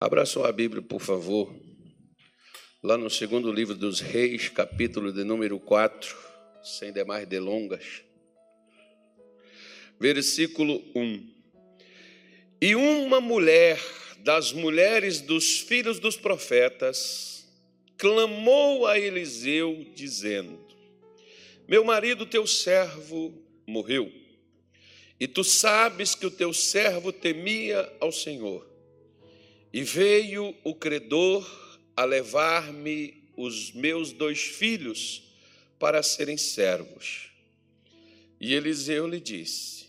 Abra sua Bíblia, por favor, lá no segundo livro dos Reis, capítulo de número 4, sem demais delongas. Versículo 1. E uma mulher das mulheres dos filhos dos profetas clamou a Eliseu, dizendo: Meu marido, teu servo, morreu, e tu sabes que o teu servo temia ao Senhor. E veio o credor a levar-me os meus dois filhos para serem servos. E Eliseu lhe disse: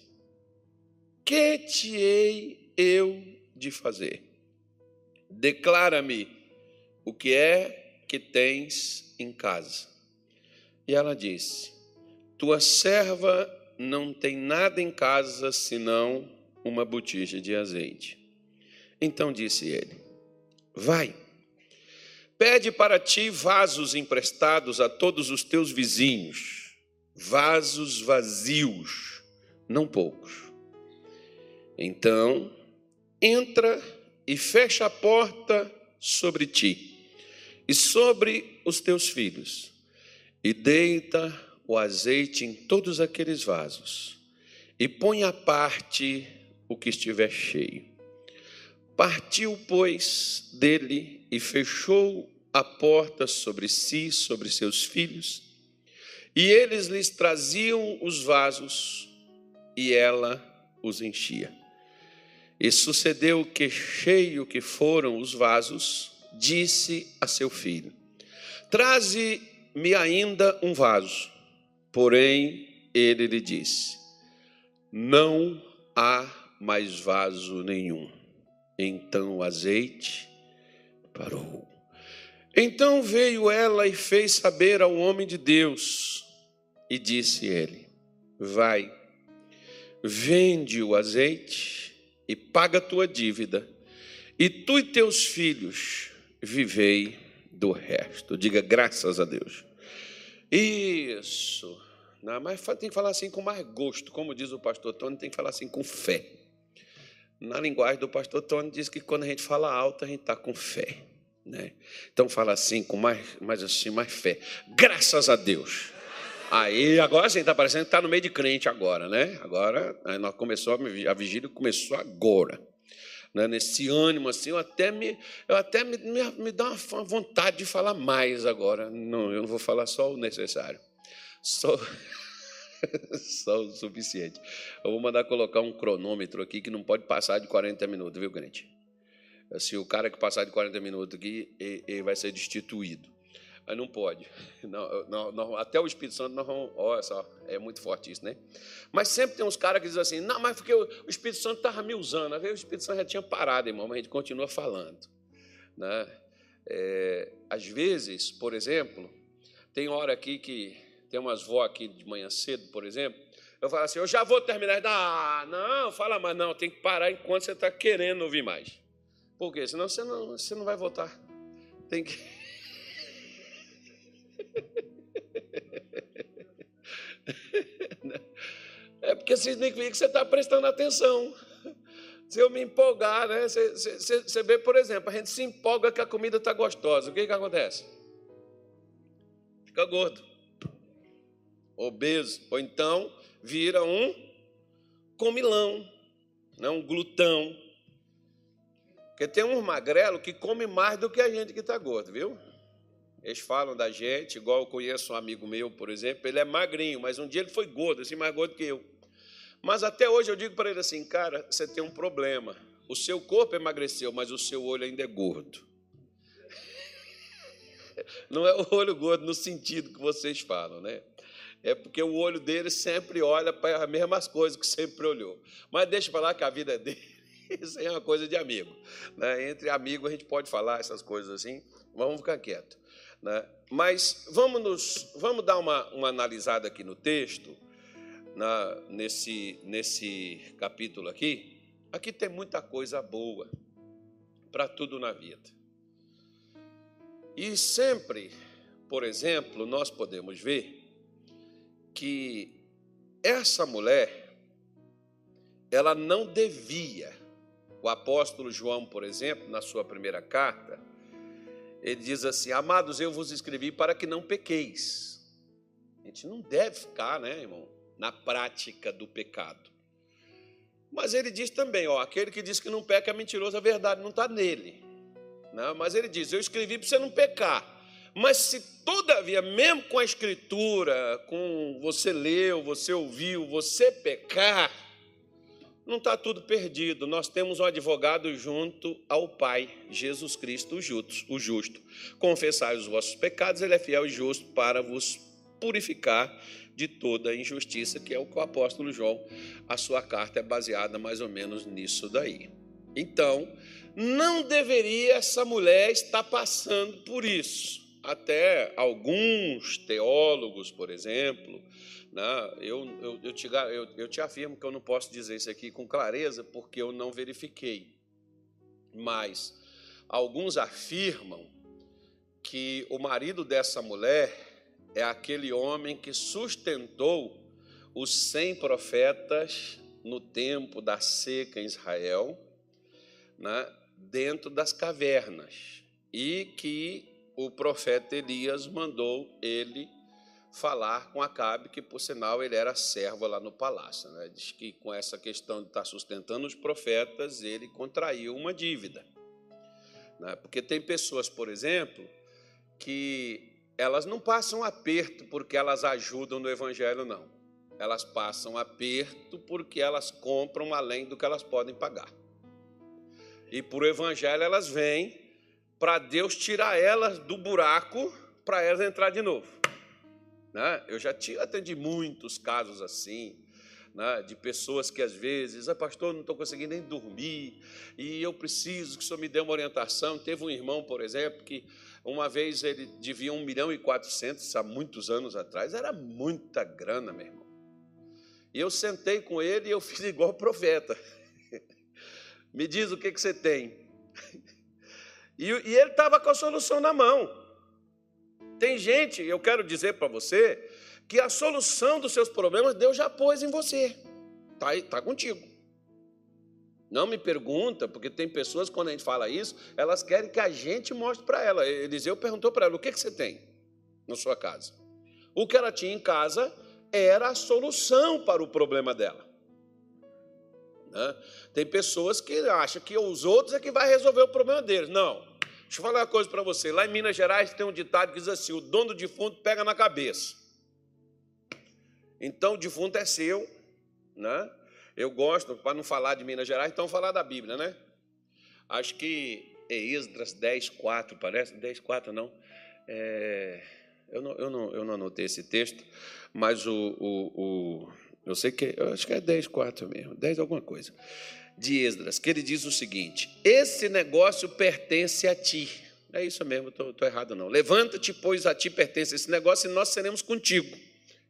Que te hei eu de fazer? Declara-me o que é que tens em casa. E ela disse: Tua serva não tem nada em casa senão uma botija de azeite. Então disse ele: Vai, pede para ti vasos emprestados a todos os teus vizinhos, vasos vazios, não poucos. Então, entra e fecha a porta sobre ti e sobre os teus filhos, e deita o azeite em todos aqueles vasos, e põe à parte o que estiver cheio. Partiu, pois, dele e fechou a porta sobre si, sobre seus filhos, e eles lhes traziam os vasos, e ela os enchia. E sucedeu que, cheio que foram os vasos, disse a seu filho: Traze-me ainda um vaso. Porém, ele lhe disse: Não há mais vaso nenhum. Então o azeite parou. Então veio ela e fez saber ao homem de Deus, e disse ele: Vai, vende o azeite e paga a tua dívida, e tu e teus filhos vivei do resto. Diga graças a Deus. Isso. Não, mas tem que falar assim com mais gosto, como diz o pastor Tony, tem que falar assim com fé. Na linguagem do pastor Tony, diz que quando a gente fala alto, a gente está com fé. Né? Então fala assim, com mais, mais assim, mais fé. Graças a Deus. Aí, agora sim, está parecendo que está no meio de crente agora, né? Agora, nós começou, a vigília começou agora. Né? Nesse ânimo, assim, eu até, me, eu até me, me, me dá uma vontade de falar mais agora. Não, eu não vou falar só o necessário. Só... Só o suficiente. Eu vou mandar colocar um cronômetro aqui que não pode passar de 40 minutos, viu, crente? Assim, o cara que passar de 40 minutos aqui, ele vai ser destituído. Mas não pode. Não, não, não, até o Espírito Santo, vamos. Olha só, é muito forte isso, né? Mas sempre tem uns caras que dizem assim: não, mas porque o, Espírito Santo estava me usando. Às o Espírito Santo já tinha parado, irmão, mas a gente continua falando. Né? É, às vezes, por exemplo, tem hora aqui que tem umas vó aqui de manhã cedo, por exemplo. Eu falo assim, eu já vou terminar. Ah, não, fala mais, não, tem que parar enquanto você está querendo ouvir mais. Por quê? Senão você não, você não vai votar. Tem que. É porque significa que você está prestando atenção. Se eu me empolgar, né? Você, você, você vê, por exemplo, a gente se empolga que a comida está gostosa. O que, que acontece? Fica gordo obeso, ou então vira um comilão, né, um glutão. Porque tem uns magrelo que come mais do que a gente que está gordo, viu? Eles falam da gente, igual eu conheço um amigo meu, por exemplo, ele é magrinho, mas um dia ele foi gordo, assim, mais gordo que eu. Mas até hoje eu digo para ele assim, cara, você tem um problema. O seu corpo emagreceu, mas o seu olho ainda é gordo. Não é o olho gordo no sentido que vocês falam, né? É porque o olho dele sempre olha para as mesmas coisas que sempre olhou. Mas deixa falar que a vida dele, isso é uma coisa de amigo. Né? Entre amigos a gente pode falar essas coisas assim, vamos ficar quieto. Né? Mas vamos, nos, vamos dar uma, uma analisada aqui no texto, na, nesse, nesse capítulo aqui. Aqui tem muita coisa boa para tudo na vida. E sempre, por exemplo, nós podemos ver que essa mulher ela não devia O apóstolo João, por exemplo, na sua primeira carta, ele diz assim: Amados, eu vos escrevi para que não pequeis. A gente não deve ficar, né, irmão, na prática do pecado. Mas ele diz também: ó, aquele que diz que não peca é mentiroso, a verdade não está nele. Não, mas ele diz: Eu escrevi para você não pecar. Mas se todavia, mesmo com a escritura, com você leu, você ouviu, você pecar, não está tudo perdido. Nós temos um advogado junto ao Pai, Jesus Cristo, o justo. Confessai os vossos pecados, ele é fiel e justo para vos purificar de toda injustiça, que é o que o apóstolo João, a sua carta é baseada mais ou menos nisso daí. Então, não deveria essa mulher estar passando por isso. Até alguns teólogos, por exemplo, né, eu, eu, eu, te, eu, eu te afirmo que eu não posso dizer isso aqui com clareza, porque eu não verifiquei. Mas alguns afirmam que o marido dessa mulher é aquele homem que sustentou os cem profetas no tempo da seca em Israel, né, dentro das cavernas, e que o profeta Elias mandou ele falar com Acabe, que por sinal ele era servo lá no palácio. Né? Diz que com essa questão de estar sustentando os profetas, ele contraiu uma dívida. Né? Porque tem pessoas, por exemplo, que elas não passam aperto porque elas ajudam no evangelho, não. Elas passam aperto porque elas compram além do que elas podem pagar. E por evangelho elas vêm para Deus tirar elas do buraco para elas entrar de novo. Né? Eu já atendi muitos casos assim, né? de pessoas que às vezes, ah, pastor, não estou conseguindo nem dormir, e eu preciso que o senhor me dê uma orientação. Teve um irmão, por exemplo, que uma vez ele devia um milhão e quatrocentos, há muitos anos atrás, era muita grana, meu irmão. E eu sentei com ele e eu fiz igual profeta. Me diz o que, que você tem. E, e ele estava com a solução na mão. Tem gente, eu quero dizer para você, que a solução dos seus problemas Deus já pôs em você. Está tá contigo. Não me pergunta, porque tem pessoas, quando a gente fala isso, elas querem que a gente mostre para ela. Eliseu perguntou para ela: o que, que você tem na sua casa? O que ela tinha em casa era a solução para o problema dela. Né? Tem pessoas que acham que os outros é que vai resolver o problema deles. Não. Deixa eu falar uma coisa para você. Lá em Minas Gerais tem um ditado que diz assim: o dono do defunto pega na cabeça. Então o defunto é seu, né? Eu gosto, para não falar de Minas Gerais, então falar da Bíblia, né? Acho que é Esdras 10, 4, parece? 10, 4 não. É, eu, não, eu, não, eu não anotei esse texto, mas o, o, o eu sei que, eu acho que é 10, 4 mesmo, 10 alguma coisa de Esdras, que ele diz o seguinte: Esse negócio pertence a ti. É isso mesmo, estou errado não. Levanta-te, pois a ti pertence esse negócio e nós seremos contigo.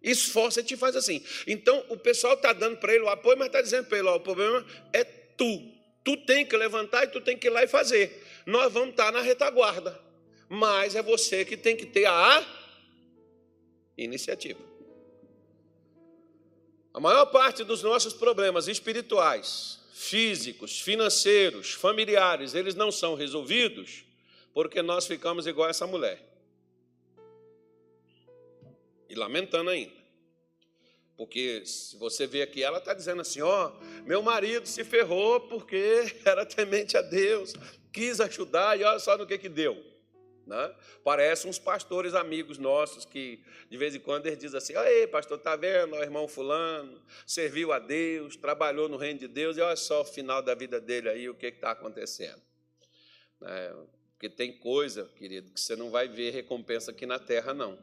Esforça-te e faz assim. Então, o pessoal está dando para ele o apoio, mas está dizendo para ele: ó, o problema é tu. Tu tem que levantar e tu tem que ir lá e fazer. Nós vamos estar tá na retaguarda, mas é você que tem que ter a iniciativa. A maior parte dos nossos problemas espirituais físicos, financeiros, familiares, eles não são resolvidos porque nós ficamos igual essa mulher. E lamentando ainda. Porque se você vê aqui, ela está dizendo assim: ó, meu marido se ferrou porque era temente a Deus, quis ajudar e olha só no que, que deu. Né? Parece uns pastores amigos nossos que de vez em quando eles dizem assim: Ei, pastor, está vendo? O irmão Fulano serviu a Deus, trabalhou no reino de Deus, e olha só o final da vida dele aí, o que está acontecendo. É, porque tem coisa, querido, que você não vai ver recompensa aqui na terra, não.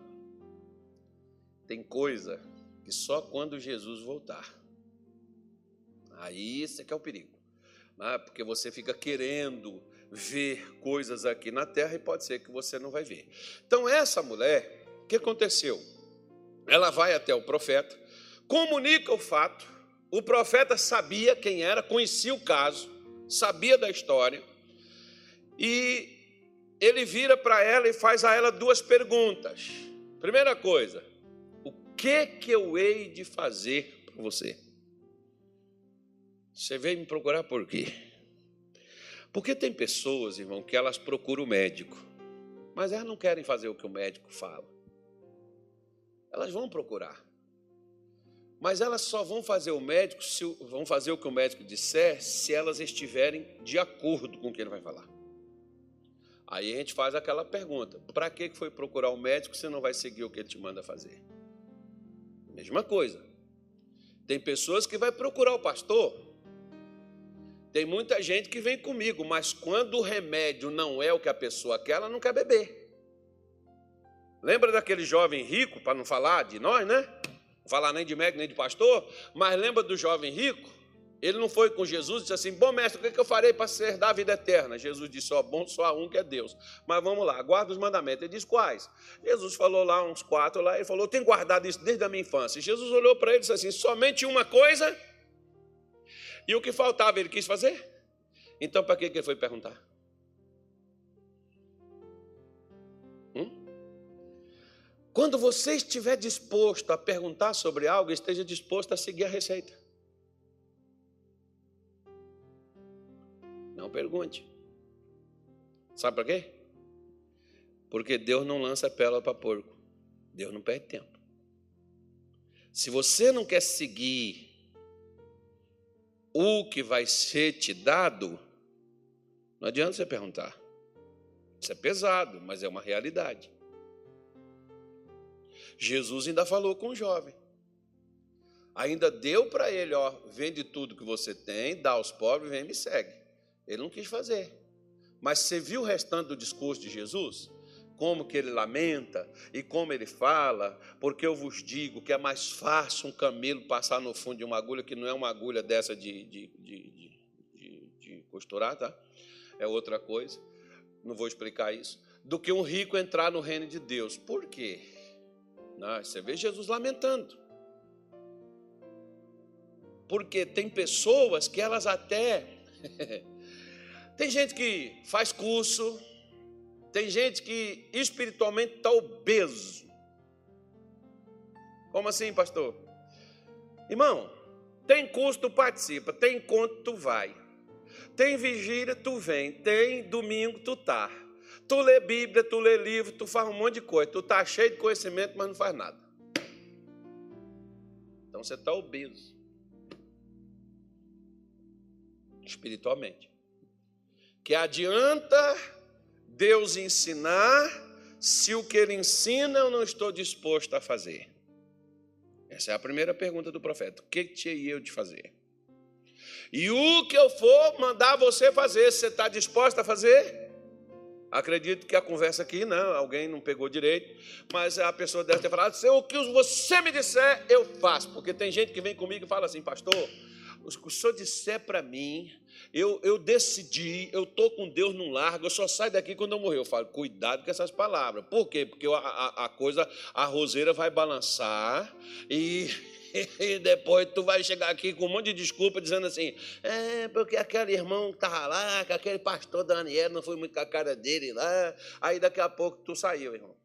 Tem coisa que só quando Jesus voltar. Aí esse é que é o perigo. Né? Porque você fica querendo ver coisas aqui na terra e pode ser que você não vai ver. Então, essa mulher, o que aconteceu? Ela vai até o profeta, comunica o fato, o profeta sabia quem era, conhecia o caso, sabia da história, e ele vira para ela e faz a ela duas perguntas. Primeira coisa, o que que eu hei de fazer para você? Você veio me procurar por quê? Porque tem pessoas, irmão, que elas procuram o médico, mas elas não querem fazer o que o médico fala. Elas vão procurar. Mas elas só vão fazer o médico, se, vão fazer o que o médico disser, se elas estiverem de acordo com o que ele vai falar. Aí a gente faz aquela pergunta: para que foi procurar o médico se não vai seguir o que ele te manda fazer? Mesma coisa. Tem pessoas que vai procurar o pastor. Tem muita gente que vem comigo, mas quando o remédio não é o que a pessoa quer, ela não quer beber. Lembra daquele jovem rico, para não falar de nós, né? Não falar nem de médico, nem de pastor, mas lembra do jovem rico? Ele não foi com Jesus e disse assim: Bom, mestre, o que eu farei para ser da vida eterna? Jesus disse: Só bom, só há um que é Deus. Mas vamos lá, guarda os mandamentos. Ele diz: Quais? Jesus falou lá uns quatro lá. Ele falou: tenho guardado isso desde a minha infância. Jesus olhou para ele e disse assim: Somente uma coisa. E o que faltava ele quis fazer? Então, para que ele foi perguntar? Hum? Quando você estiver disposto a perguntar sobre algo, esteja disposto a seguir a receita. Não pergunte. Sabe para quê? Porque Deus não lança pérola para porco. Deus não perde tempo. Se você não quer seguir o que vai ser te dado, não adianta você perguntar. Isso é pesado, mas é uma realidade. Jesus ainda falou com o jovem. Ainda deu para ele, ó, vende tudo que você tem, dá aos pobres, vem e me segue. Ele não quis fazer. Mas você viu o restante do discurso de Jesus? Como que ele lamenta e como ele fala, porque eu vos digo que é mais fácil um camelo passar no fundo de uma agulha, que não é uma agulha dessa de, de, de, de, de costurar, tá? É outra coisa, não vou explicar isso, do que um rico entrar no reino de Deus. Por quê? Não, você vê Jesus lamentando. Porque tem pessoas que elas até. tem gente que faz curso, tem gente que espiritualmente está obeso. Como assim, pastor? Irmão, tem curso, tu participa, tem encontro, tu vai. Tem vigília, tu vem. Tem domingo, tu tá. Tu lê Bíblia, tu lê livro, tu faz um monte de coisa. Tu tá cheio de conhecimento, mas não faz nada. Então você está obeso. Espiritualmente. Que adianta Deus ensinar se o que ele ensina eu não estou disposto a fazer? Essa é a primeira pergunta do profeta. O que tinha eu de fazer? E o que eu for mandar você fazer, você está disposto a fazer? Acredito que a conversa aqui, não, alguém não pegou direito, mas a pessoa deve ter falado: o que você me disser, eu faço. Porque tem gente que vem comigo e fala assim, pastor, o senhor disser para mim, eu, eu decidi, eu estou com Deus num largo, eu só saio daqui quando eu morrer. Eu falo, cuidado com essas palavras. Por quê? Porque a, a, a coisa, a roseira vai balançar e e depois tu vai chegar aqui com um monte de desculpa dizendo assim: é, porque aquele irmão que estava lá, que aquele pastor Daniel não foi muito com a cara dele lá, aí daqui a pouco tu saiu, irmão.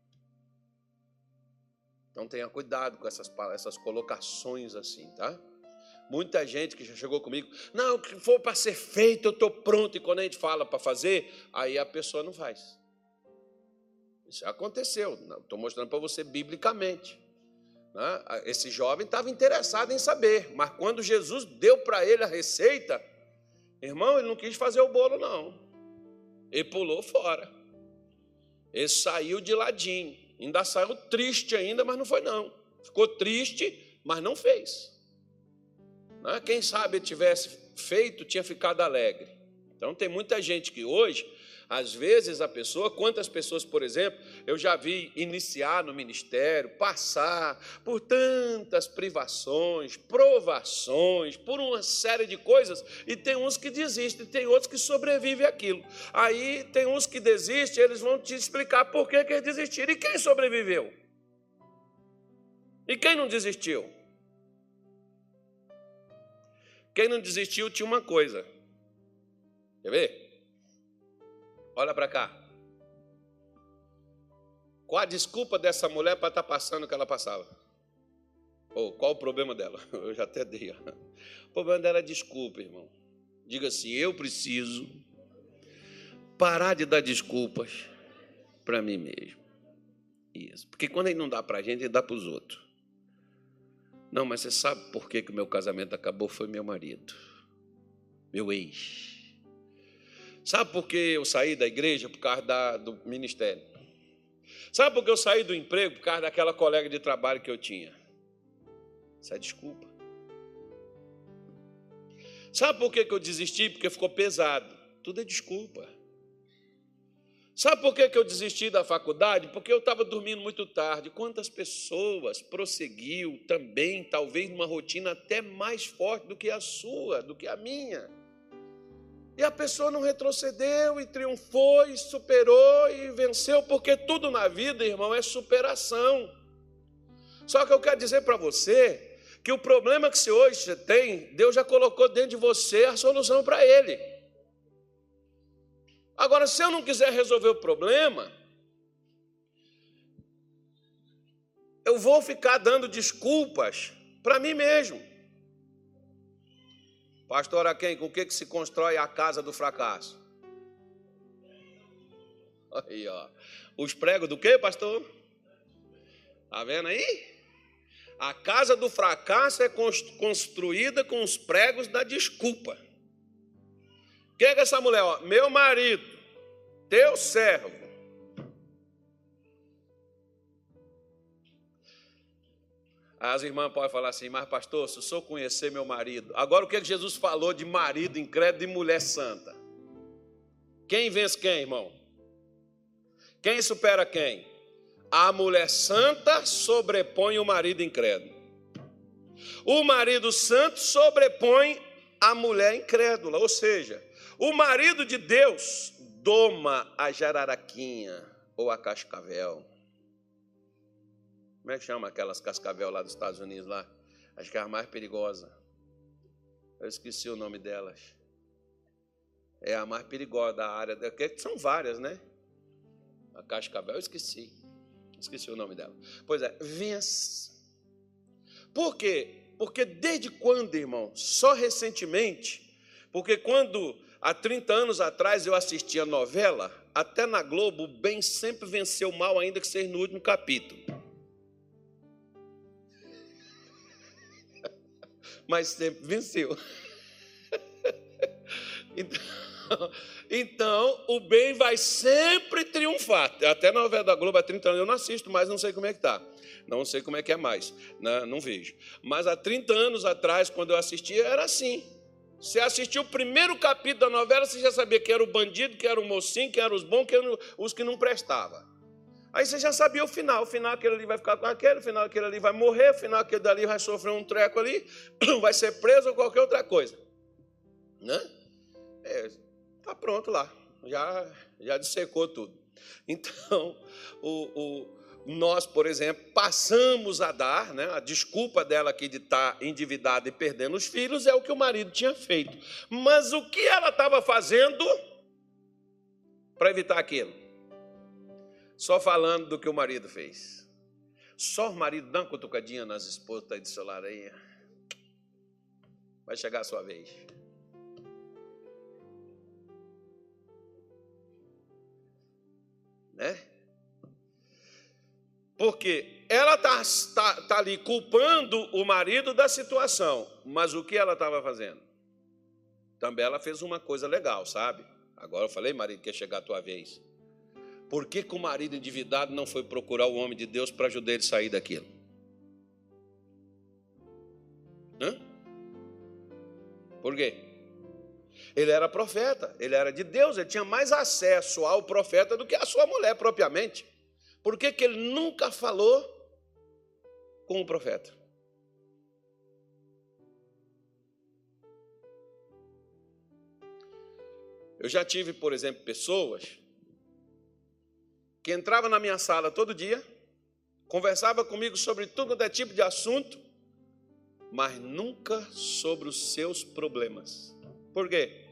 Então tenha cuidado com essas, essas colocações assim, tá? Muita gente que já chegou comigo, não, que for para ser feito, eu estou pronto. E quando a gente fala para fazer, aí a pessoa não faz. Isso aconteceu. Estou mostrando para você biblicamente. Né? Esse jovem estava interessado em saber, mas quando Jesus deu para ele a receita, irmão, ele não quis fazer o bolo, não. Ele pulou fora. Ele saiu de ladinho. Ainda saiu triste ainda, mas não foi não. Ficou triste, mas não fez. Né? Quem sabe tivesse feito, tinha ficado alegre. Então tem muita gente que hoje às vezes a pessoa, quantas pessoas, por exemplo, eu já vi iniciar no ministério, passar por tantas privações, provações, por uma série de coisas, e tem uns que desistem, tem outros que sobrevivem aquilo. Aí tem uns que desistem, eles vão te explicar por que, que eles desistiram. E quem sobreviveu? E quem não desistiu? Quem não desistiu tinha uma coisa. Quer ver? Olha para cá. Qual a desculpa dessa mulher para estar tá passando o que ela passava? Ou qual o problema dela? Eu já até dei. O problema dela é desculpa, irmão. Diga assim: eu preciso parar de dar desculpas para mim mesmo. Isso. Porque quando ele não dá para a gente, ele dá para os outros. Não, mas você sabe por que, que o meu casamento acabou? Foi meu marido, meu ex. Sabe por que eu saí da igreja? Por causa da, do ministério. Sabe por que eu saí do emprego? Por causa daquela colega de trabalho que eu tinha. Isso é desculpa. Sabe por que, que eu desisti? Porque ficou pesado. Tudo é desculpa. Sabe por que, eu desisti da faculdade? Porque eu estava dormindo muito tarde. Quantas pessoas prosseguiu também, talvez numa rotina até mais forte do que a sua, do que a minha. E a pessoa não retrocedeu e triunfou e superou e venceu, porque tudo na vida, irmão, é superação. Só que eu quero dizer para você que o problema que você hoje tem, Deus já colocou dentro de você a solução para ele. Agora, se eu não quiser resolver o problema, eu vou ficar dando desculpas para mim mesmo. Pastor Aquém, com o que, que se constrói a casa do fracasso? Aí, ó. Os pregos do que, pastor? Tá vendo aí? A casa do fracasso é construída com os pregos da desculpa. Que é que essa mulher, ó? Meu marido, teu servo, As irmãs podem falar assim, mas pastor, se eu sou conhecer meu marido. Agora o que Jesus falou de marido incrédulo e mulher santa? Quem vence quem, irmão? Quem supera quem? A mulher santa sobrepõe o marido incrédulo. O marido santo sobrepõe a mulher incrédula, ou seja, o marido de Deus doma a jararaquinha ou a cascavel. Como é que chama aquelas cascavel lá dos Estados Unidos lá? Acho que é a mais perigosa. Eu esqueci o nome delas. É a mais perigosa da área. São várias, né? A cascavel, eu esqueci. Esqueci o nome dela. Pois é, vence. Por quê? Porque desde quando, irmão? Só recentemente. Porque quando, há 30 anos atrás, eu assistia novela, até na Globo, o bem sempre venceu o mal, ainda que seja no último capítulo. mas sempre venceu. Então, então, o bem vai sempre triunfar. Até na novela da Globo há 30 anos eu não assisto, mas não sei como é que está. Não sei como é que é mais, né? não vejo. Mas há 30 anos atrás, quando eu assistia, era assim. Você assistiu o primeiro capítulo da novela, você já sabia que era o bandido, que era o mocinho, que eram os bons, que eram os que não prestavam. Aí você já sabia o final. O final aquele ali vai ficar com aquele, o final aquele ali vai morrer, o final aquele dali vai sofrer um treco ali, vai ser preso ou qualquer outra coisa. Né? É, tá pronto lá. Já, já dissecou tudo. Então, o, o, nós, por exemplo, passamos a dar, né, a desculpa dela aqui de estar tá endividada e perdendo os filhos é o que o marido tinha feito. Mas o que ela estava fazendo para evitar aquilo? só falando do que o marido fez. Só o marido dá uma cutucadinha nas esposas tá aí do lado aí. Vai chegar a sua vez. Né? Porque ela está tá, tá ali culpando o marido da situação, mas o que ela estava fazendo? Também ela fez uma coisa legal, sabe? Agora eu falei, marido, quer chegar a tua vez. Por que, que o marido endividado não foi procurar o homem de Deus para ajudar ele a sair daquilo? Hã? Por quê? Ele era profeta, ele era de Deus, ele tinha mais acesso ao profeta do que a sua mulher propriamente. Por que, que ele nunca falou com o profeta? Eu já tive, por exemplo, pessoas que entrava na minha sala todo dia, conversava comigo sobre tudo que é tipo de assunto, mas nunca sobre os seus problemas. Por quê?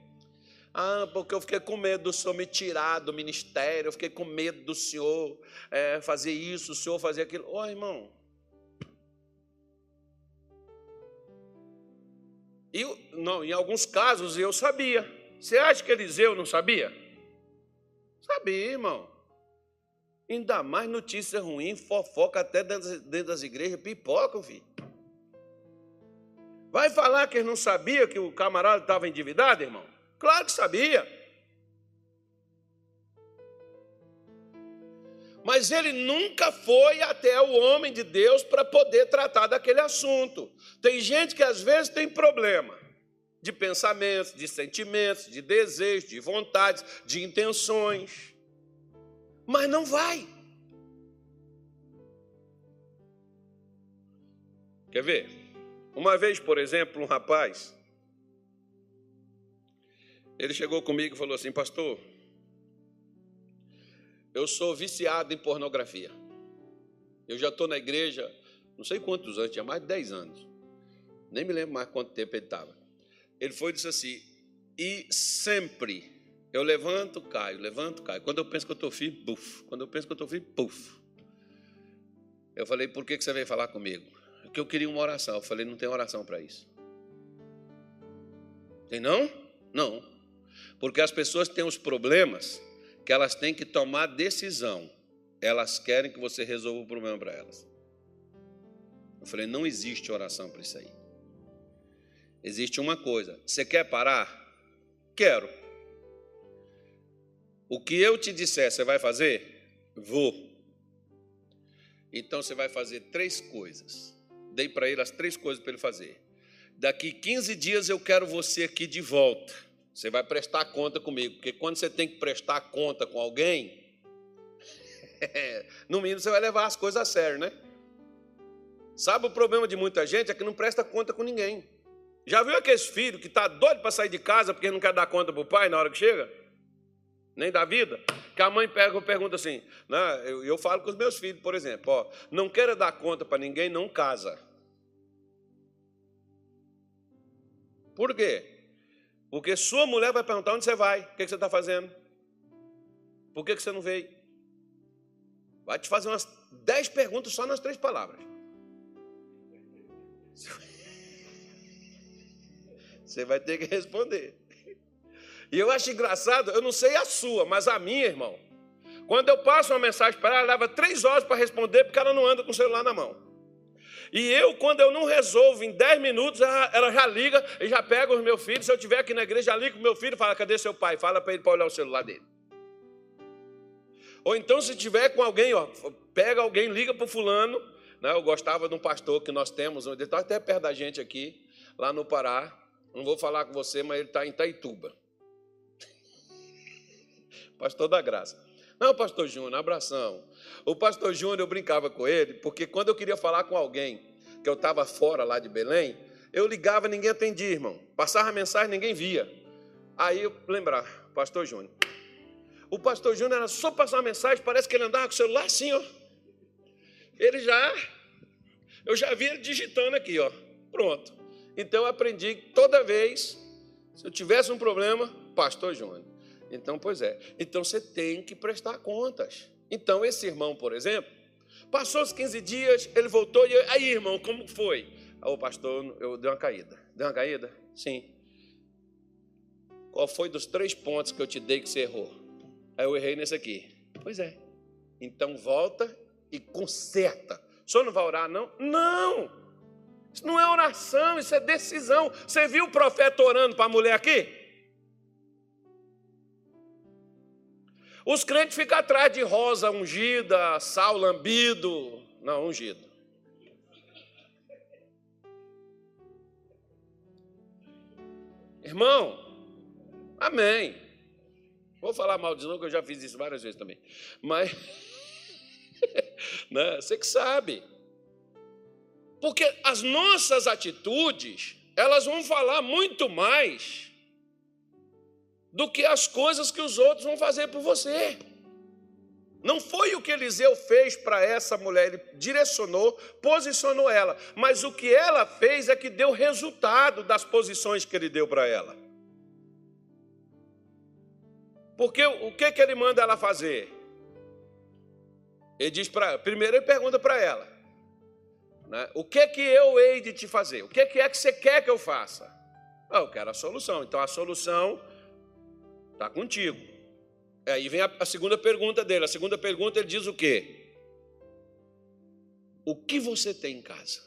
Ah, porque eu fiquei com medo do senhor me tirar do ministério, eu fiquei com medo do senhor é, fazer isso, o senhor fazer aquilo. Ó, oh, irmão. E, não, em alguns casos eu sabia. Você acha que Eliseu não sabia? Sabia, irmão. Ainda mais notícia ruim, fofoca até dentro das igrejas, pipoca, filho. Vai falar que ele não sabia que o camarada estava endividado, irmão? Claro que sabia. Mas ele nunca foi até o homem de Deus para poder tratar daquele assunto. Tem gente que às vezes tem problema de pensamentos, de sentimentos, de desejos, de vontades, de intenções mas não vai. Quer ver? Uma vez, por exemplo, um rapaz, ele chegou comigo e falou assim: Pastor, eu sou viciado em pornografia. Eu já estou na igreja, não sei quantos anos, tinha mais de 10 anos. Nem me lembro mais quanto tempo ele estava. Ele foi e disse assim: E sempre eu levanto, caio, levanto, caio. Quando eu penso que eu estou firme, puf. Quando eu penso que eu estou firme, puf. Eu falei, por que você veio falar comigo? Porque eu queria uma oração. Eu falei, não tem oração para isso. Tem não? Não. Porque as pessoas têm os problemas que elas têm que tomar decisão. Elas querem que você resolva o problema para elas. Eu falei, não existe oração para isso aí. Existe uma coisa. Você quer parar? Quero. O que eu te disser, você vai fazer? Vou. Então você vai fazer três coisas. Dei para ele as três coisas para ele fazer. Daqui 15 dias eu quero você aqui de volta. Você vai prestar conta comigo, porque quando você tem que prestar conta com alguém, no mínimo você vai levar as coisas a sério, né? Sabe o problema de muita gente é que não presta conta com ninguém. Já viu aqueles filhos que está doido para sair de casa porque não quer dar conta para o pai na hora que chega? nem da vida, que a mãe pega, pergunta assim, né? eu, eu falo com os meus filhos, por exemplo, ó, não queira dar conta para ninguém, não casa. Por quê? Porque sua mulher vai perguntar onde você vai, o que, você está fazendo, por que, você não veio? Vai te fazer umas dez perguntas só nas três palavras. Você vai ter que responder. E eu acho engraçado, eu não sei a sua, mas a minha, irmão. Quando eu passo uma mensagem para ela, ela leva três horas para responder, porque ela não anda com o celular na mão. E eu, quando eu não resolvo em dez minutos, ela já liga e já pega os meus filhos. Se eu estiver aqui na igreja, já liga com meu filho e fala: cadê seu pai? Fala para ele para olhar o celular dele. Ou então, se tiver com alguém, ó, pega alguém, liga para o fulano. Né? Eu gostava de um pastor que nós temos, ele está até perto da gente aqui, lá no Pará. Não vou falar com você, mas ele está em Taituba pastor da graça. Não, pastor Júnior, abração. O pastor Júnior, eu brincava com ele, porque quando eu queria falar com alguém, que eu estava fora lá de Belém, eu ligava, ninguém atendia, irmão. Passava mensagem, ninguém via. Aí eu lembrar, pastor Júnior. O pastor Júnior era só passar mensagem, parece que ele andava com o celular assim, ó. Ele já, eu já vi ele digitando aqui, ó. Pronto. Então eu aprendi que toda vez, se eu tivesse um problema, pastor Júnior. Então, pois é. Então você tem que prestar contas. Então, esse irmão, por exemplo, passou os 15 dias, ele voltou e eu, aí, irmão, como foi? o pastor, eu dei uma caída. Deu uma caída? Sim. Qual foi dos três pontos que eu te dei que você errou? Aí eu errei nesse aqui. Pois é. Então volta e conserta. O senhor não vai orar, não? Não! Isso não é oração, isso é decisão. Você viu o profeta orando para a mulher aqui? Os crentes ficam atrás de rosa ungida, sal lambido. Não, ungido. Irmão, amém. Vou falar mal de novo, que eu já fiz isso várias vezes também. Mas, né, você que sabe. Porque as nossas atitudes, elas vão falar muito mais do que as coisas que os outros vão fazer por você. Não foi o que Eliseu fez para essa mulher, ele direcionou, posicionou ela, mas o que ela fez é que deu resultado das posições que ele deu para ela. Porque o que, que ele manda ela fazer? Ele diz para primeiro ele pergunta para ela, né, o que que eu hei de te fazer? O que, que é que você quer que eu faça? Ah, eu quero a solução. Então a solução Está contigo. Aí vem a, a segunda pergunta dele. A segunda pergunta ele diz o quê? O que você tem em casa?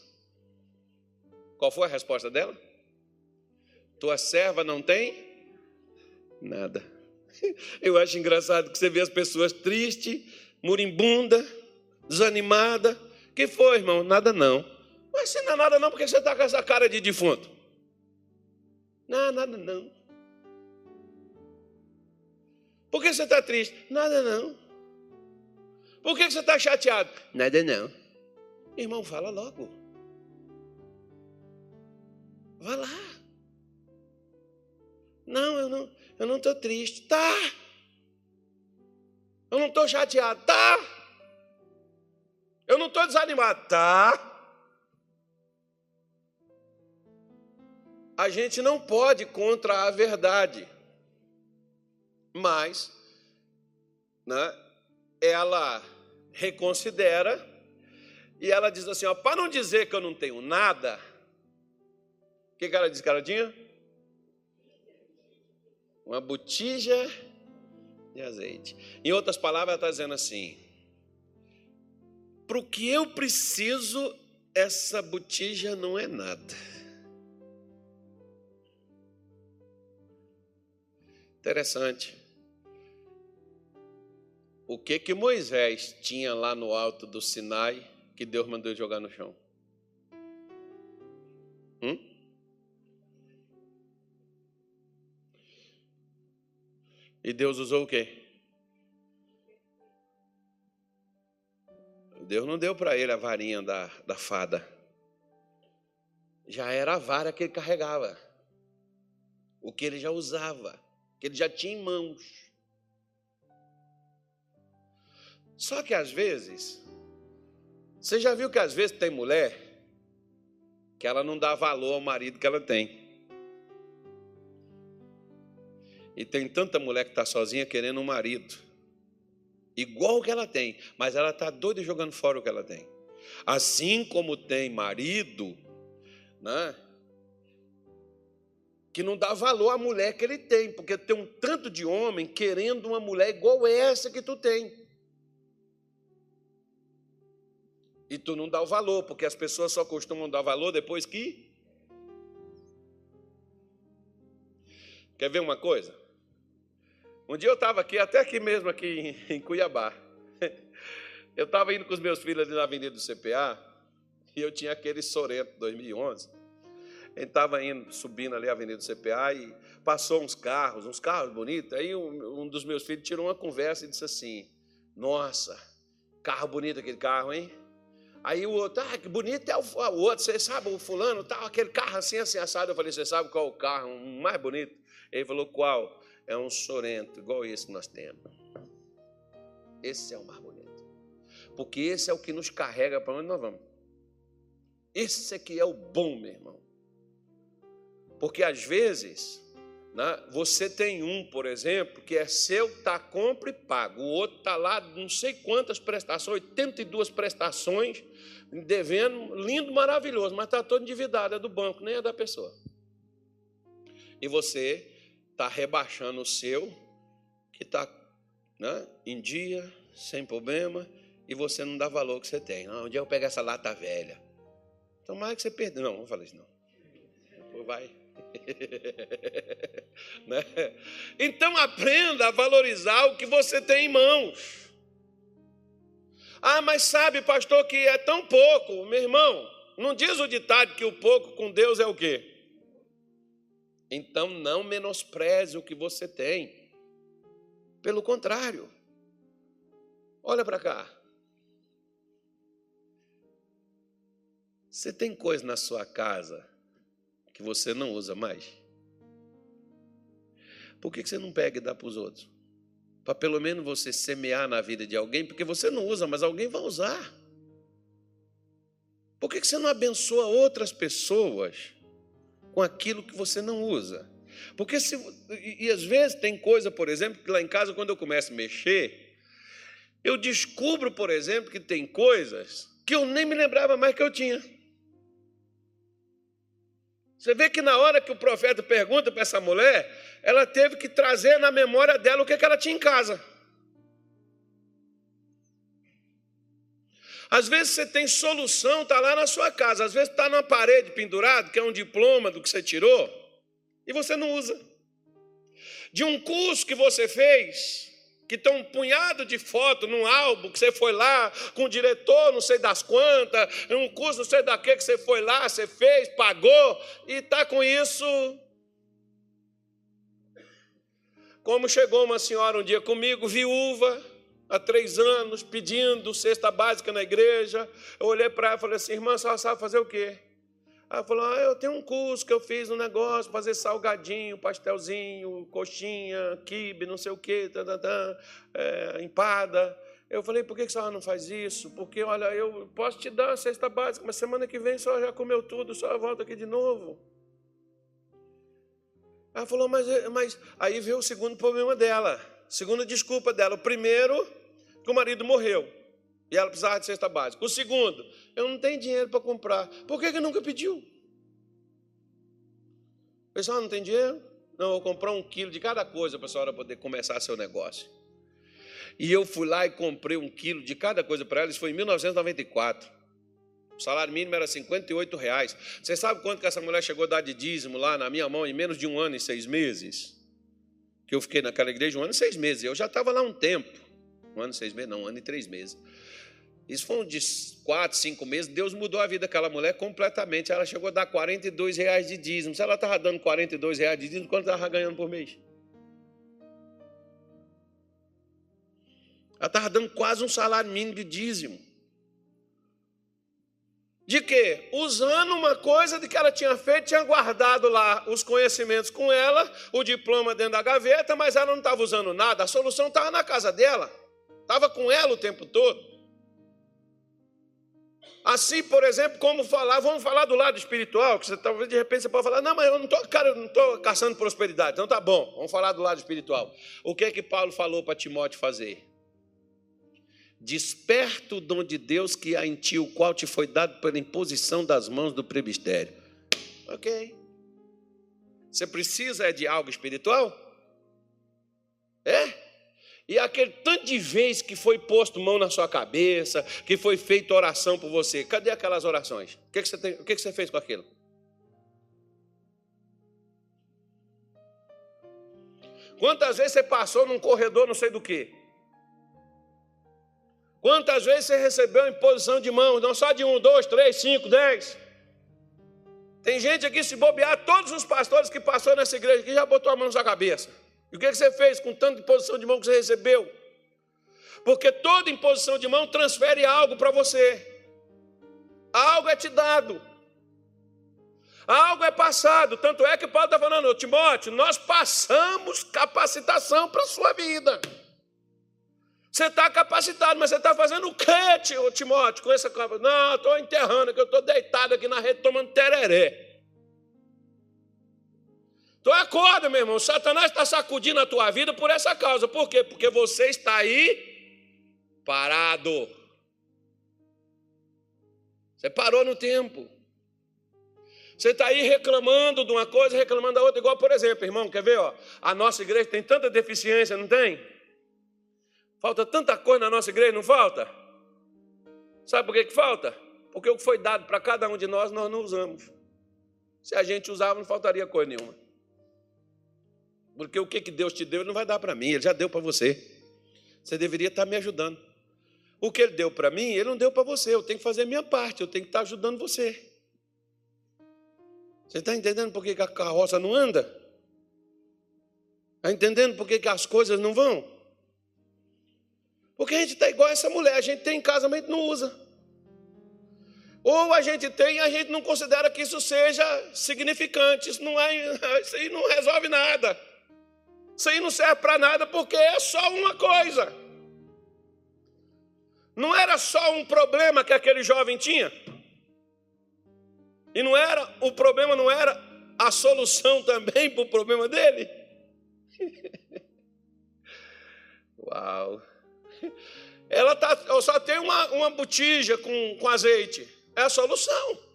Qual foi a resposta dela? Tua serva não tem nada. Eu acho engraçado que você vê as pessoas tristes, moribunda, desanimada. Que foi, irmão? Nada não. Mas se não é nada não, porque você está com essa cara de defunto? Não, nada não. Por que você está triste? Nada não. Por que você está chateado? Nada não. Irmão, fala logo. Vá lá. Não, eu não, eu não estou triste. Tá. Eu não estou chateado. Tá. Eu não estou desanimado. Tá. A gente não pode contra a verdade mas né, ela reconsidera e ela diz assim: para não dizer que eu não tenho nada, o que, que ela diz tinha? Uma botija de azeite. Em outras palavras, ela está dizendo assim: para o que eu preciso, essa botija não é nada. Interessante o que que Moisés tinha lá no alto do Sinai que Deus mandou jogar no chão? Hum? E Deus usou o quê? Deus não deu para ele a varinha da, da fada. Já era a vara que ele carregava. O que ele já usava, que ele já tinha em mãos. Só que às vezes, você já viu que às vezes tem mulher que ela não dá valor ao marido que ela tem. E tem tanta mulher que está sozinha querendo um marido, igual o que ela tem, mas ela está doida jogando fora o que ela tem. Assim como tem marido, né? Que não dá valor à mulher que ele tem, porque tem um tanto de homem querendo uma mulher igual essa que tu tem. E tu não dá o valor, porque as pessoas só costumam dar valor depois que. Quer ver uma coisa? Um dia eu estava aqui, até aqui mesmo, aqui em Cuiabá. Eu estava indo com os meus filhos ali na Avenida do CPA, e eu tinha aquele Sorento 2011. Ele estava indo, subindo ali a Avenida do CPA e passou uns carros, uns carros bonitos. Aí um, um dos meus filhos tirou uma conversa e disse assim: Nossa, carro bonito aquele carro, hein? Aí o outro, ah, que bonito é o, o outro, você sabe, o fulano, tal, aquele carro assim, assim, assado. Eu falei, você sabe qual é o carro mais bonito? Ele falou, qual? É um Sorento, igual esse que nós temos. Esse é o mais bonito. Porque esse é o que nos carrega para onde nós vamos. Esse aqui é o bom, meu irmão. Porque às vezes né? Você tem um, por exemplo, que é seu, está compra e paga. O outro está lá, não sei quantas prestações, 82 prestações, devendo, lindo, maravilhoso, mas está todo endividado, é do banco, nem é da pessoa. E você está rebaixando o seu, que está né, em dia, sem problema, e você não dá valor que você tem. Ah, onde eu pego essa lata velha? Então, mais que você perdeu. Não, vamos falar isso não. Vai. né? Então aprenda a valorizar o que você tem em mãos. Ah, mas sabe, pastor, que é tão pouco. Meu irmão, não diz o ditado que o pouco com Deus é o quê? Então não menospreze o que você tem. Pelo contrário, olha para cá. Você tem coisa na sua casa que você não usa mais? Por que você não pega e dá para os outros? Para pelo menos você semear na vida de alguém, porque você não usa, mas alguém vai usar. Por que você não abençoa outras pessoas com aquilo que você não usa? Porque se. E, às vezes tem coisa, por exemplo, que lá em casa, quando eu começo a mexer, eu descubro, por exemplo, que tem coisas que eu nem me lembrava mais que eu tinha. Você vê que na hora que o profeta pergunta para essa mulher, ela teve que trazer na memória dela o que, é que ela tinha em casa. Às vezes você tem solução, está lá na sua casa. Às vezes está na parede pendurado, que é um diploma do que você tirou, e você não usa. De um curso que você fez, que tem um punhado de foto num álbum que você foi lá com o diretor, não sei das quantas, um curso não sei da que que você foi lá, você fez, pagou, e está com isso. Como chegou uma senhora um dia comigo, viúva, há três anos pedindo cesta básica na igreja. Eu olhei para ela e falei assim, irmã, só sabe fazer o quê? Ela falou, ah, eu tenho um curso que eu fiz um negócio, fazer salgadinho, pastelzinho, coxinha, quibe, não sei o quê, tá, tá, tá, é, empada. Eu falei, por que a senhora não faz isso? Porque, olha, eu posso te dar a cesta básica, mas semana que vem a senhora já comeu tudo, a senhora volta aqui de novo. Ela falou, mas, mas aí veio o segundo problema dela, segunda desculpa dela. O primeiro que o marido morreu e ela precisava de cesta básica. O segundo, eu não tenho dinheiro para comprar. Por que, que nunca pediu? Pessoal, não tem dinheiro? Não, vou comprar um quilo de cada coisa para a senhora poder começar seu negócio. E eu fui lá e comprei um quilo de cada coisa para ela, isso foi em 1994. O salário mínimo era 58 reais. Você sabe quanto que essa mulher chegou a dar de dízimo lá na minha mão em menos de um ano e seis meses? Que eu fiquei naquela igreja um ano e seis meses. Eu já estava lá um tempo. Um ano e seis meses, não, um ano e três meses. Isso foi um de quatro, cinco meses. Deus mudou a vida daquela mulher completamente. Ela chegou a dar 42 reais de dízimo. Se ela estava dando 42 reais de dízimo, quanto ela estava ganhando por mês? Ela estava dando quase um salário mínimo de dízimo. De quê? Usando uma coisa de que ela tinha feito, tinha guardado lá os conhecimentos com ela, o diploma dentro da gaveta, mas ela não estava usando nada. A solução estava na casa dela. Estava com ela o tempo todo. Assim, por exemplo, como falar, vamos falar do lado espiritual, que você talvez de repente você pode falar, não, mas eu não estou, cara, eu não estou caçando prosperidade. Então tá bom, vamos falar do lado espiritual. O que é que Paulo falou para Timóteo fazer? Desperta o dom de Deus que há em ti, o qual te foi dado pela imposição das mãos do prebistério. Ok. Você precisa de algo espiritual? É? E aquele tanto de vez que foi posto mão na sua cabeça, que foi feita oração por você, cadê aquelas orações? O que, que, você, tem, o que, que você fez com aquilo? Quantas vezes você passou num corredor, não sei do que? Quantas vezes você recebeu imposição de mãos, não só de um, dois, três, cinco, dez? Tem gente aqui, se bobear, todos os pastores que passou nessa igreja aqui já botou a mão na sua cabeça. E o que você fez com tanta imposição de mão que você recebeu? Porque toda imposição de mão transfere algo para você. Algo é te dado. Algo é passado. Tanto é que Paulo está falando, Timóteo, nós passamos capacitação para a sua vida. Você está capacitado, mas você está fazendo o quê, Timóteo, com essa capacitação? Não, estou enterrando, que eu estou deitado aqui na rede tomando tereré. Então acorda, meu irmão. Satanás está sacudindo a tua vida por essa causa. Por quê? Porque você está aí parado. Você parou no tempo. Você está aí reclamando de uma coisa, reclamando da outra. Igual, por exemplo, irmão, quer ver? Ó, a nossa igreja tem tanta deficiência, não tem? Falta tanta coisa na nossa igreja, não falta? Sabe por que, que falta? Porque o que foi dado para cada um de nós, nós não usamos. Se a gente usava, não faltaria coisa nenhuma. Porque o que, que Deus te deu, Ele não vai dar para mim, Ele já deu para você. Você deveria estar me ajudando. O que Ele deu para mim, Ele não deu para você. Eu tenho que fazer a minha parte, eu tenho que estar ajudando você. Você está entendendo por que, a carroça não anda? Está entendendo por que, que as coisas não vão? Porque a gente está igual essa mulher, a gente tem em casa, mas a gente não usa. Ou a gente tem e a gente não considera que isso seja significante. Isso não é, isso aí não resolve nada. Isso aí não serve para nada porque é só uma coisa. Não era só um problema que aquele jovem tinha. E não era, o problema não era a solução também para o problema dele. Uau! Ela tá, só tem uma, uma botija com, com azeite. É a solução.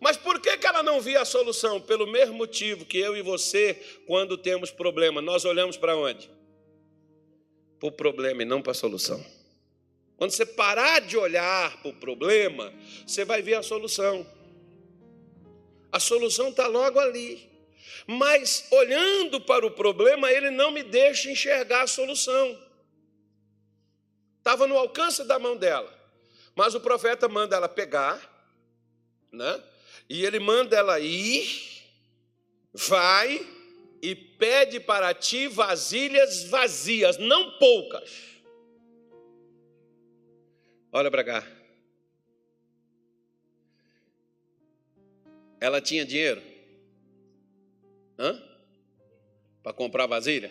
Mas por que, que ela não via a solução? Pelo mesmo motivo que eu e você, quando temos problema, nós olhamos para onde? Para o problema e não para a solução. Quando você parar de olhar para o problema, você vai ver a solução. A solução está logo ali. Mas olhando para o problema, ele não me deixa enxergar a solução. Estava no alcance da mão dela. Mas o profeta manda ela pegar, né? E ele manda ela ir, vai e pede para ti vasilhas vazias, não poucas. Olha para cá. Ela tinha dinheiro? Hã? Para comprar vasilha?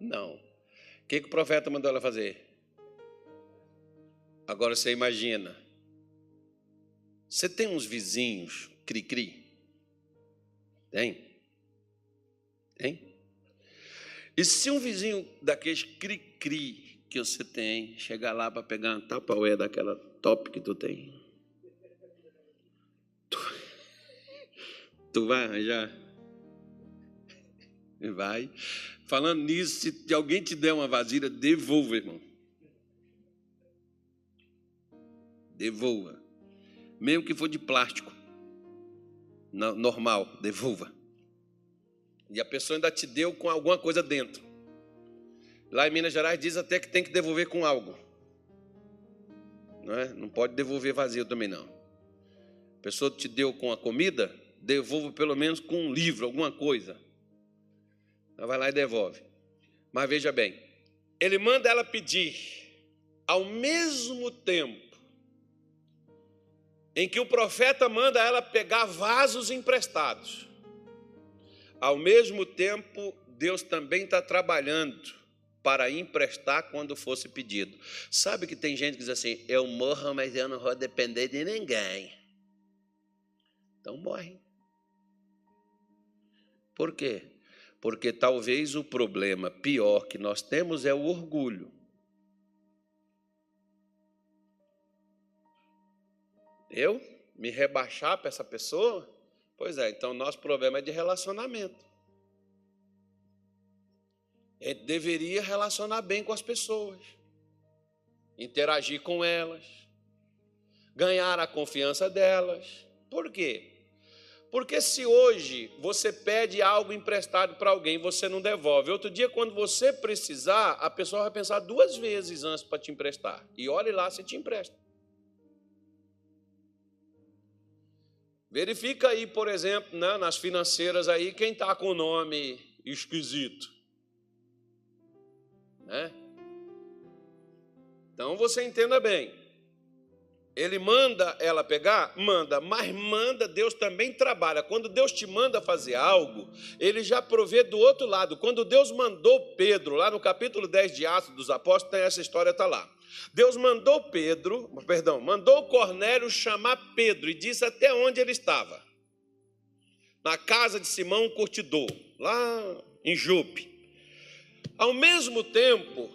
Não. O que, que o profeta mandou ela fazer? Agora você imagina. Você tem uns vizinhos cri-cri? Tem? Tem? E se um vizinho daqueles cri-cri que você tem chegar lá para pegar uma tapa daquela top que tu tem? Tu, tu vai arranjar? Vai. Falando nisso, se alguém te der uma vasilha, devolva, irmão. devolva. Mesmo que for de plástico, normal, devolva. E a pessoa ainda te deu com alguma coisa dentro. Lá em Minas Gerais diz até que tem que devolver com algo. Não, é? não pode devolver vazio também não. A pessoa te deu com a comida, devolva pelo menos com um livro, alguma coisa. Ela vai lá e devolve. Mas veja bem, ele manda ela pedir ao mesmo tempo em que o profeta manda ela pegar vasos emprestados. Ao mesmo tempo, Deus também está trabalhando para emprestar quando fosse pedido. Sabe que tem gente que diz assim: eu morro, mas eu não vou depender de ninguém. Então morre. Por quê? Porque talvez o problema pior que nós temos é o orgulho. Eu me rebaixar para essa pessoa? Pois é, então nosso problema é de relacionamento. A gente deveria relacionar bem com as pessoas, interagir com elas, ganhar a confiança delas. Por quê? Porque se hoje você pede algo emprestado para alguém, você não devolve. Outro dia, quando você precisar, a pessoa vai pensar duas vezes antes para te emprestar. E olhe lá se te empresta. Verifica aí, por exemplo, né, nas financeiras aí, quem está com o nome esquisito. Né? Então você entenda bem. Ele manda ela pegar? Manda, mas manda, Deus também trabalha. Quando Deus te manda fazer algo, ele já provê do outro lado. Quando Deus mandou Pedro, lá no capítulo 10 de Atos dos Apóstolos, tem essa história, está lá. Deus mandou Pedro, perdão, mandou Cornélio chamar Pedro e disse até onde ele estava. Na casa de Simão Curtidor, lá em Jupe. Ao mesmo tempo,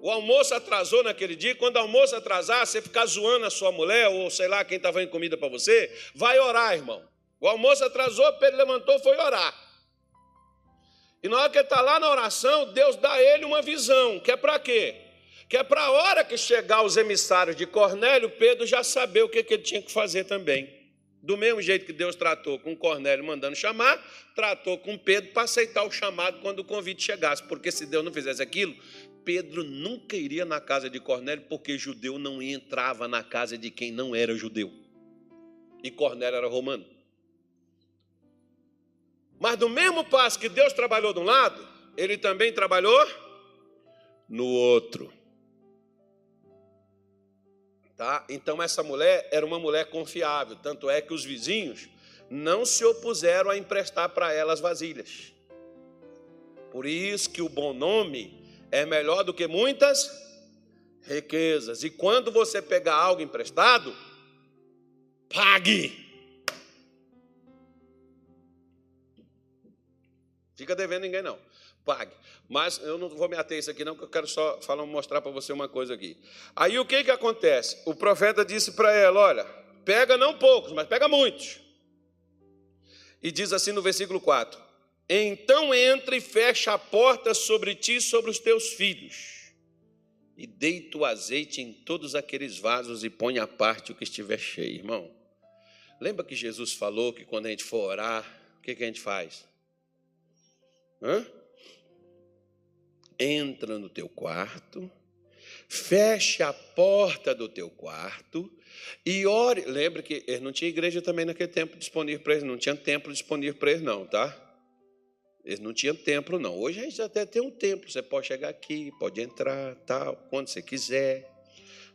o almoço atrasou naquele dia, quando o almoço atrasar, você ficar zoando a sua mulher, ou sei lá quem estava em comida para você, vai orar, irmão. O almoço atrasou, Pedro levantou, foi orar. E na hora que ele está lá na oração, Deus dá a ele uma visão, que é para quê? Que é para a hora que chegar os emissários de Cornélio, Pedro já saber o que, que ele tinha que fazer também. Do mesmo jeito que Deus tratou com Cornélio mandando chamar, tratou com Pedro para aceitar o chamado quando o convite chegasse. Porque se Deus não fizesse aquilo, Pedro nunca iria na casa de Cornélio, porque judeu não entrava na casa de quem não era judeu. E Cornélio era romano. Mas do mesmo passo que Deus trabalhou de um lado, ele também trabalhou no outro. Tá? Então, essa mulher era uma mulher confiável, tanto é que os vizinhos não se opuseram a emprestar para ela as vasilhas. Por isso que o bom nome é melhor do que muitas riquezas. E quando você pegar algo emprestado, pague. Fica devendo ninguém não pague. Mas eu não vou me ater isso aqui, não, porque eu quero só falar, mostrar para você uma coisa aqui. Aí o que, que acontece? O profeta disse para ela: Olha, pega não poucos, mas pega muitos. E diz assim no versículo 4: Então entra e fecha a porta sobre ti e sobre os teus filhos, e deita o azeite em todos aqueles vasos e põe à parte o que estiver cheio, irmão. Lembra que Jesus falou que quando a gente for orar, o que, que a gente faz? Hã? Entra no teu quarto, feche a porta do teu quarto e ore. Lembra que eles não tinha igreja também naquele tempo disponível para eles, não tinha templo disponível para eles, não, tá? Eles não tinham templo, não. Hoje a gente até tem um templo. Você pode chegar aqui, pode entrar, tal, quando você quiser.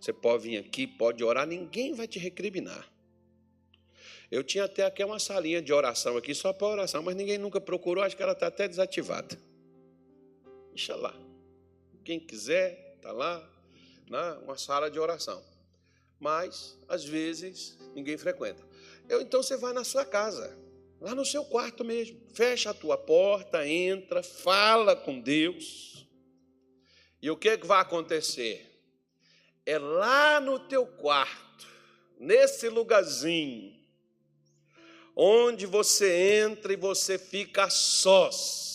Você pode vir aqui, pode orar, ninguém vai te recriminar. Eu tinha até aqui uma salinha de oração aqui, só para oração, mas ninguém nunca procurou, acho que ela está até desativada. Deixa lá. Quem quiser, está lá, né? uma sala de oração. Mas, às vezes, ninguém frequenta. Eu, então você vai na sua casa, lá no seu quarto mesmo. Fecha a tua porta, entra, fala com Deus. E o que, é que vai acontecer? É lá no teu quarto, nesse lugarzinho, onde você entra e você fica sós,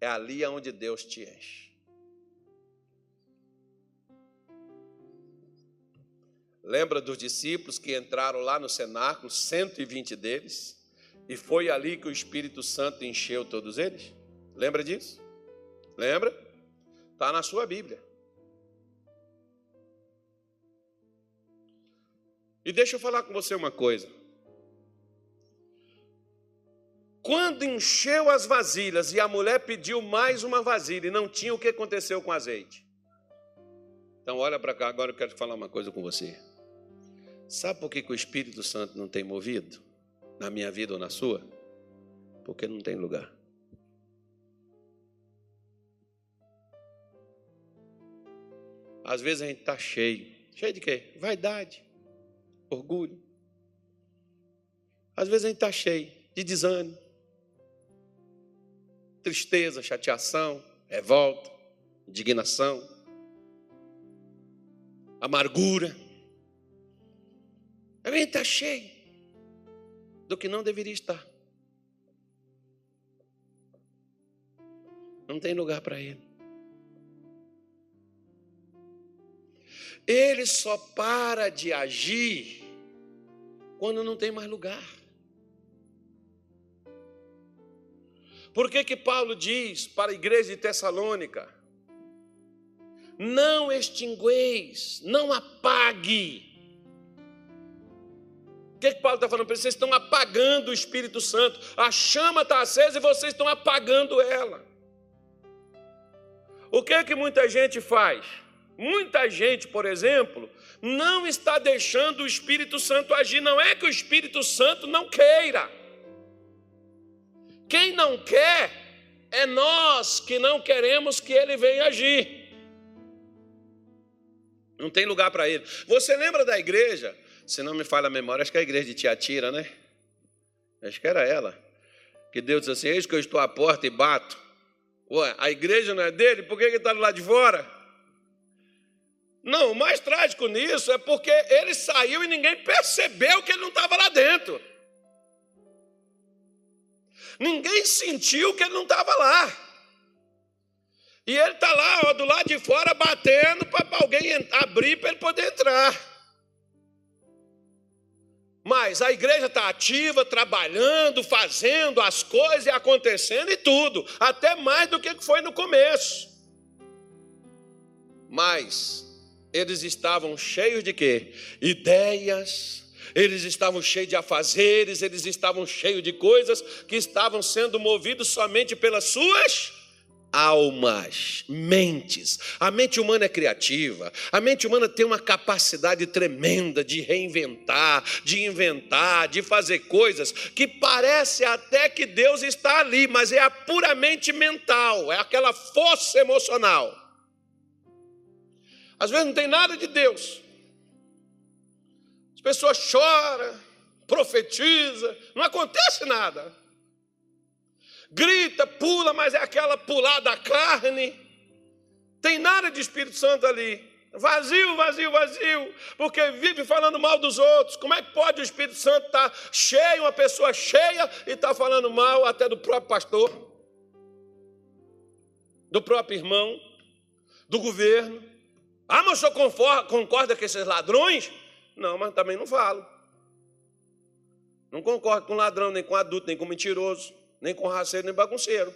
é ali onde Deus te enche. Lembra dos discípulos que entraram lá no cenáculo, 120 deles, e foi ali que o Espírito Santo encheu todos eles? Lembra disso? Lembra? Está na sua Bíblia. E deixa eu falar com você uma coisa. Quando encheu as vasilhas e a mulher pediu mais uma vasilha e não tinha, o que aconteceu com o azeite? Então, olha para cá, agora eu quero falar uma coisa com você. Sabe por que, que o Espírito Santo não tem movido? Na minha vida ou na sua? Porque não tem lugar. Às vezes a gente está cheio. Cheio de quê? Vaidade, orgulho. Às vezes a gente está cheio de desânimo tristeza, chateação, revolta, indignação, amargura. A mente está cheia do que não deveria estar. Não tem lugar para ele. Ele só para de agir quando não tem mais lugar. Por que, que Paulo diz para a igreja de Tessalônica? Não extingueis, não apague. O que, que Paulo está falando para? Vocês estão apagando o Espírito Santo. A chama está acesa e vocês estão apagando ela. O que que muita gente faz? Muita gente, por exemplo, não está deixando o Espírito Santo agir. Não é que o Espírito Santo não queira. Quem não quer é nós que não queremos que ele venha agir. Não tem lugar para ele. Você lembra da igreja? Se não me falha a memória, acho que é a igreja de Tiatira, né? Acho que era ela. Que Deus disse assim: Eis que eu estou à porta e bato. Ué, a igreja não é dele? Por que ele está lado de fora? Não, o mais trágico nisso é porque ele saiu e ninguém percebeu que ele não estava lá dentro. Ninguém sentiu que ele não estava lá. E ele está lá, ó, do lado de fora, batendo para alguém abrir para ele poder entrar. Mas a igreja está ativa, trabalhando, fazendo as coisas e acontecendo e tudo, até mais do que foi no começo. Mas eles estavam cheios de quê? Ideias, eles estavam cheios de afazeres, eles estavam cheios de coisas que estavam sendo movidos somente pelas suas almas, mentes. A mente humana é criativa. A mente humana tem uma capacidade tremenda de reinventar, de inventar, de fazer coisas que parece até que Deus está ali, mas é puramente mental, é aquela força emocional. Às vezes não tem nada de Deus pessoa chora, profetiza, não acontece nada. Grita, pula, mas é aquela pular da carne. Tem nada de Espírito Santo ali. Vazio, vazio, vazio, porque vive falando mal dos outros. Como é que pode o Espírito Santo estar tá cheio, uma pessoa cheia, e estar tá falando mal até do próprio pastor, do próprio irmão? do governo. Ah, mas o senhor concorda com esses ladrões? Não, mas também não falo. Não concordo com ladrão, nem com adulto, nem com mentiroso, nem com raceiro, nem bagunceiro.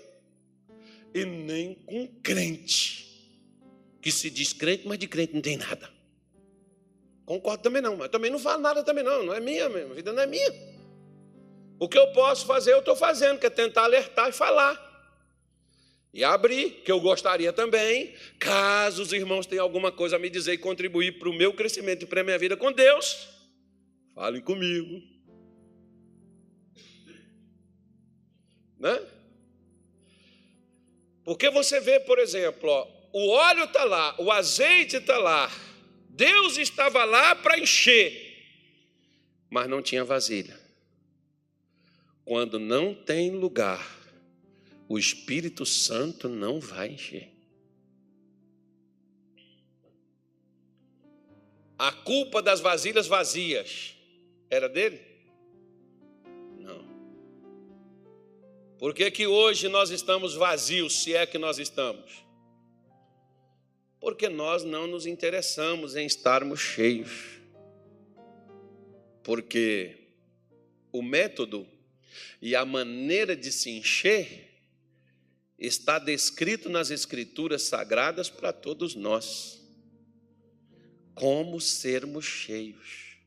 E nem com crente, que se diz crente, mas de crente não tem nada. Concordo também não, mas também não falo nada também não, não é minha, a vida não é minha. O que eu posso fazer, eu estou fazendo, que é tentar alertar e falar. E abrir, que eu gostaria também, caso os irmãos tenham alguma coisa a me dizer e contribuir para o meu crescimento e para a minha vida com Deus, falem comigo. Né? Porque você vê, por exemplo, ó, o óleo está lá, o azeite está lá, Deus estava lá para encher, mas não tinha vasilha. Quando não tem lugar, o Espírito Santo não vai encher. A culpa das vasilhas vazias era dele? Não. Por que, que hoje nós estamos vazios, se é que nós estamos? Porque nós não nos interessamos em estarmos cheios. Porque o método e a maneira de se encher está descrito nas Escrituras sagradas para todos nós. Como sermos cheios.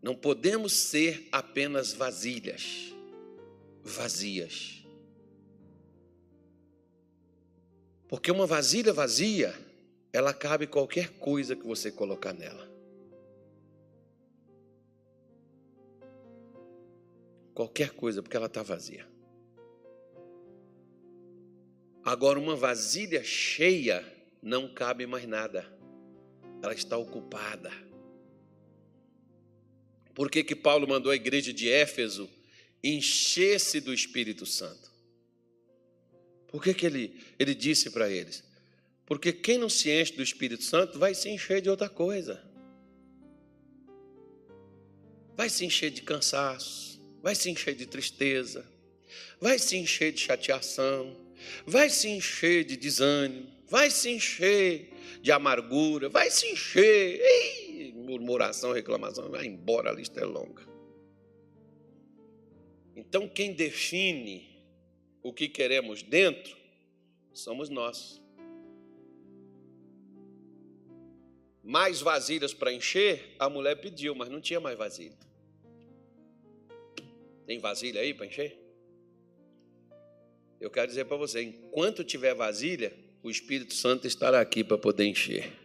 Não podemos ser apenas vasilhas, vazias. Porque uma vasilha vazia, ela cabe qualquer coisa que você colocar nela. Qualquer coisa, porque ela está vazia. Agora, uma vasilha cheia não cabe mais nada, ela está ocupada. Por que, que Paulo mandou a igreja de Éfeso encher-se do Espírito Santo? Por que, que ele, ele disse para eles? Porque quem não se enche do Espírito Santo vai se encher de outra coisa. Vai se encher de cansaço, vai se encher de tristeza, vai se encher de chateação, vai se encher de desânimo, vai se encher de amargura, vai se encher, Ei, murmuração, reclamação, vai embora, a lista é longa. Então, quem define o que queremos dentro somos nós. Mais vasilhas para encher, a mulher pediu, mas não tinha mais vasilha. Tem vasilha aí para encher? Eu quero dizer para você: enquanto tiver vasilha, o Espírito Santo estará aqui para poder encher.